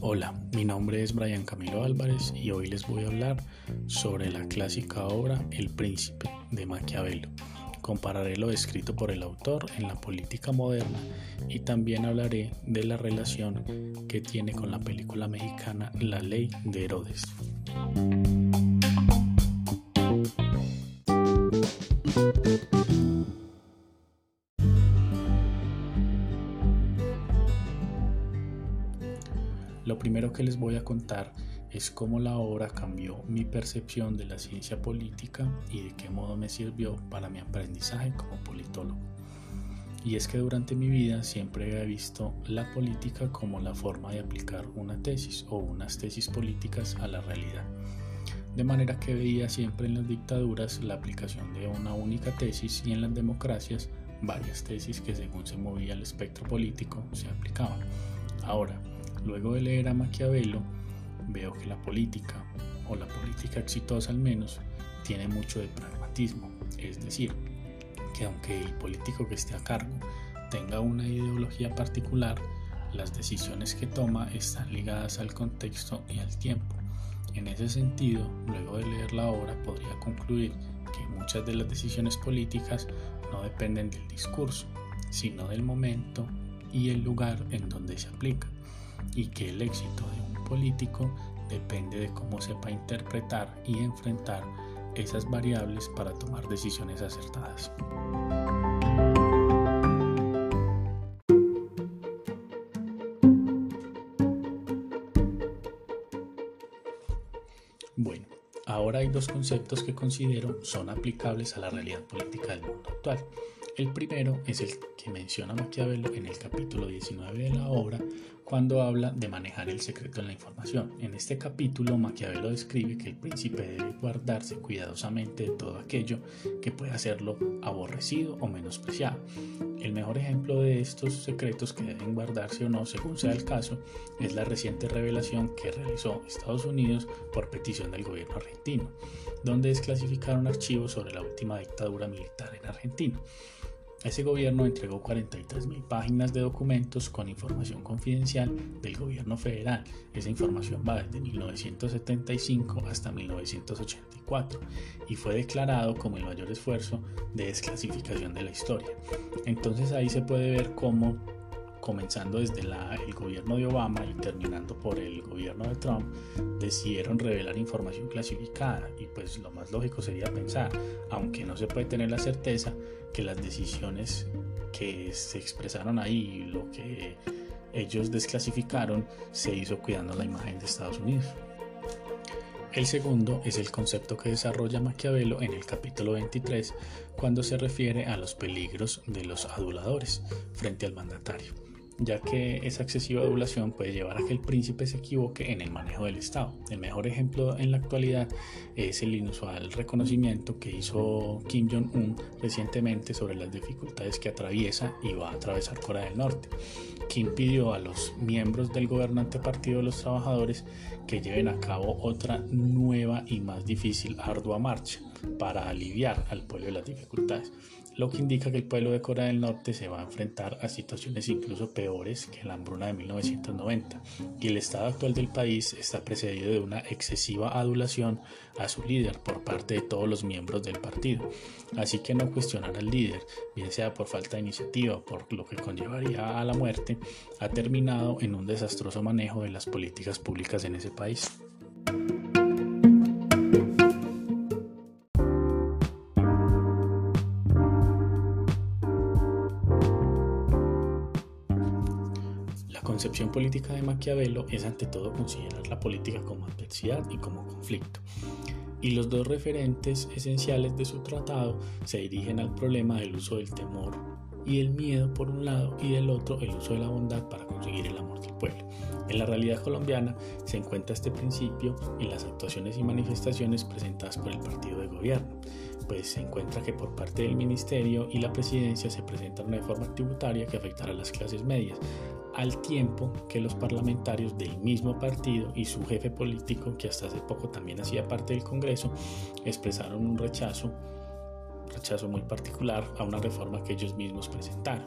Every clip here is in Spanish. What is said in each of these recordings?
Hola, mi nombre es Brian Camilo Álvarez y hoy les voy a hablar sobre la clásica obra El Príncipe de Maquiavelo. Compararé lo escrito por el autor en la política moderna y también hablaré de la relación que tiene con la película mexicana La Ley de Herodes. Lo primero que les voy a contar es cómo la obra cambió mi percepción de la ciencia política y de qué modo me sirvió para mi aprendizaje como politólogo. Y es que durante mi vida siempre he visto la política como la forma de aplicar una tesis o unas tesis políticas a la realidad. De manera que veía siempre en las dictaduras la aplicación de una única tesis y en las democracias varias tesis que según se movía el espectro político se aplicaban. Ahora, Luego de leer a Maquiavelo, veo que la política, o la política exitosa al menos, tiene mucho de pragmatismo, es decir, que aunque el político que esté a cargo tenga una ideología particular, las decisiones que toma están ligadas al contexto y al tiempo. En ese sentido, luego de leer la obra podría concluir que muchas de las decisiones políticas no dependen del discurso, sino del momento y el lugar en donde se aplica y que el éxito de un político depende de cómo sepa interpretar y enfrentar esas variables para tomar decisiones acertadas. Bueno, ahora hay dos conceptos que considero son aplicables a la realidad política del mundo actual. El primero es el que menciona Maquiavelo en el capítulo 19 de la obra cuando habla de manejar el secreto en la información. En este capítulo Maquiavelo describe que el príncipe debe guardarse cuidadosamente de todo aquello que pueda hacerlo aborrecido o menospreciado. El mejor ejemplo de estos secretos que deben guardarse o no, según sea el caso, es la reciente revelación que realizó Estados Unidos por petición del gobierno argentino, donde desclasificaron archivos sobre la última dictadura militar en Argentina. Ese gobierno entregó 43.000 páginas de documentos con información confidencial del gobierno federal. Esa información va desde 1975 hasta 1984 y fue declarado como el mayor esfuerzo de desclasificación de la historia. Entonces ahí se puede ver cómo comenzando desde el gobierno de Obama y terminando por el gobierno de Trump, decidieron revelar información clasificada y pues lo más lógico sería pensar, aunque no se puede tener la certeza, que las decisiones que se expresaron ahí, lo que ellos desclasificaron, se hizo cuidando la imagen de Estados Unidos. El segundo es el concepto que desarrolla Maquiavelo en el capítulo 23 cuando se refiere a los peligros de los aduladores frente al mandatario ya que esa excesiva adulación puede llevar a que el príncipe se equivoque en el manejo del Estado. El mejor ejemplo en la actualidad es el inusual reconocimiento que hizo Kim Jong-un recientemente sobre las dificultades que atraviesa y va a atravesar Corea del Norte. Kim pidió a los miembros del gobernante Partido de los Trabajadores que lleven a cabo otra nueva y más difícil ardua marcha para aliviar al pueblo de las dificultades lo que indica que el pueblo de Corea del Norte se va a enfrentar a situaciones incluso peores que la hambruna de 1990 y el estado actual del país está precedido de una excesiva adulación a su líder por parte de todos los miembros del partido. Así que no cuestionar al líder, bien sea por falta de iniciativa o por lo que conllevaría a la muerte, ha terminado en un desastroso manejo de las políticas públicas en ese país. Concepción política de Maquiavelo es ante todo considerar la política como adversidad y como conflicto. Y los dos referentes esenciales de su tratado se dirigen al problema del uso del temor y el miedo por un lado y del otro el uso de la bondad para conseguir el amor del pueblo. En la realidad colombiana se encuentra este principio en las actuaciones y manifestaciones presentadas por el partido de gobierno, pues se encuentra que por parte del ministerio y la presidencia se presenta una reforma tributaria que afectará a las clases medias, al tiempo que los parlamentarios del mismo partido y su jefe político, que hasta hace poco también hacía parte del Congreso, expresaron un rechazo rechazo muy particular a una reforma que ellos mismos presentaron.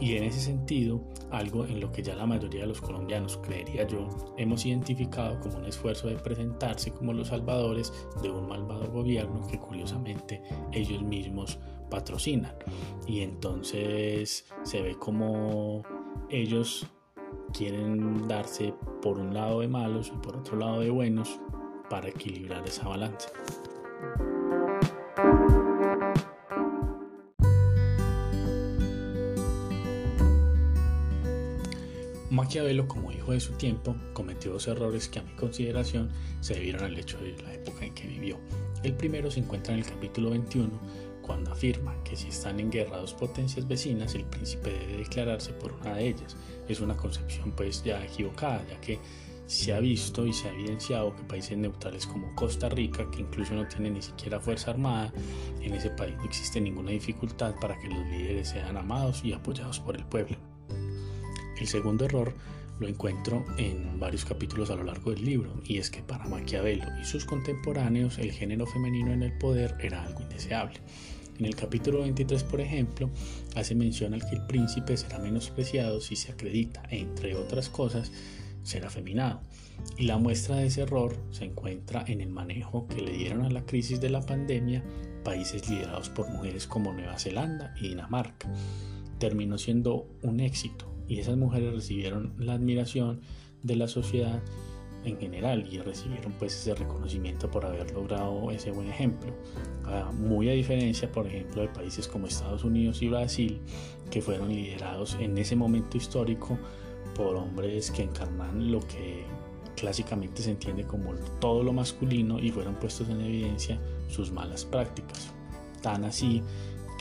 Y en ese sentido, algo en lo que ya la mayoría de los colombianos, creería yo, hemos identificado como un esfuerzo de presentarse como los salvadores de un malvado gobierno que curiosamente ellos mismos patrocinan. Y entonces se ve como ellos quieren darse por un lado de malos y por otro lado de buenos para equilibrar esa balanza. Maquiavelo, como hijo de su tiempo, cometió dos errores que a mi consideración se debieron al hecho de la época en que vivió. El primero se encuentra en el capítulo 21, cuando afirma que si están en guerra dos potencias vecinas, el príncipe debe declararse por una de ellas. Es una concepción pues ya equivocada, ya que se ha visto y se ha evidenciado que países neutrales como Costa Rica, que incluso no tiene ni siquiera fuerza armada, en ese país no existe ninguna dificultad para que los líderes sean amados y apoyados por el pueblo. El segundo error lo encuentro en varios capítulos a lo largo del libro, y es que para Maquiavelo y sus contemporáneos el género femenino en el poder era algo indeseable. En el capítulo 23, por ejemplo, hace mención al que el príncipe será menospreciado si se acredita, entre otras cosas, ser afeminado. Y la muestra de ese error se encuentra en el manejo que le dieron a la crisis de la pandemia países liderados por mujeres como Nueva Zelanda y Dinamarca. Terminó siendo un éxito y esas mujeres recibieron la admiración de la sociedad en general y recibieron pues ese reconocimiento por haber logrado ese buen ejemplo. Ah, muy a diferencia, por ejemplo, de países como Estados Unidos y Brasil, que fueron liderados en ese momento histórico por hombres que encarnan lo que clásicamente se entiende como todo lo masculino y fueron puestos en evidencia sus malas prácticas. Tan así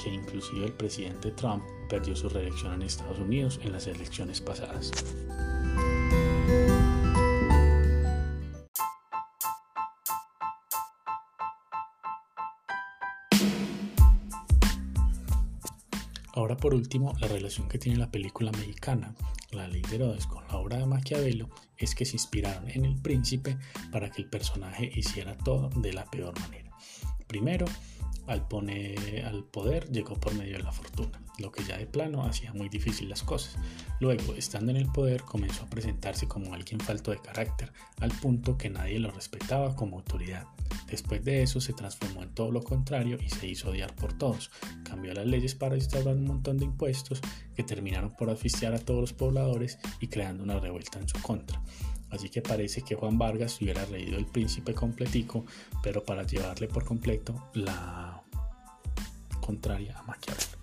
que inclusive el presidente Trump perdió su reelección en Estados Unidos en las elecciones pasadas. Ahora por último, la relación que tiene la película mexicana, La Ley de Herodes, con la obra de Maquiavelo es que se inspiraron en el príncipe para que el personaje hiciera todo de la peor manera. Primero, al, poner, al poder llegó por medio de la fortuna, lo que ya de plano hacía muy difícil las cosas. Luego, estando en el poder, comenzó a presentarse como alguien falto de carácter, al punto que nadie lo respetaba como autoridad. Después de eso se transformó en todo lo contrario y se hizo odiar por todos. Cambió las leyes para instaurar un montón de impuestos que terminaron por asfixiar a todos los pobladores y creando una revuelta en su contra. Así que parece que Juan Vargas hubiera reído el príncipe completico, pero para llevarle por completo la contraria a Maquiavelo.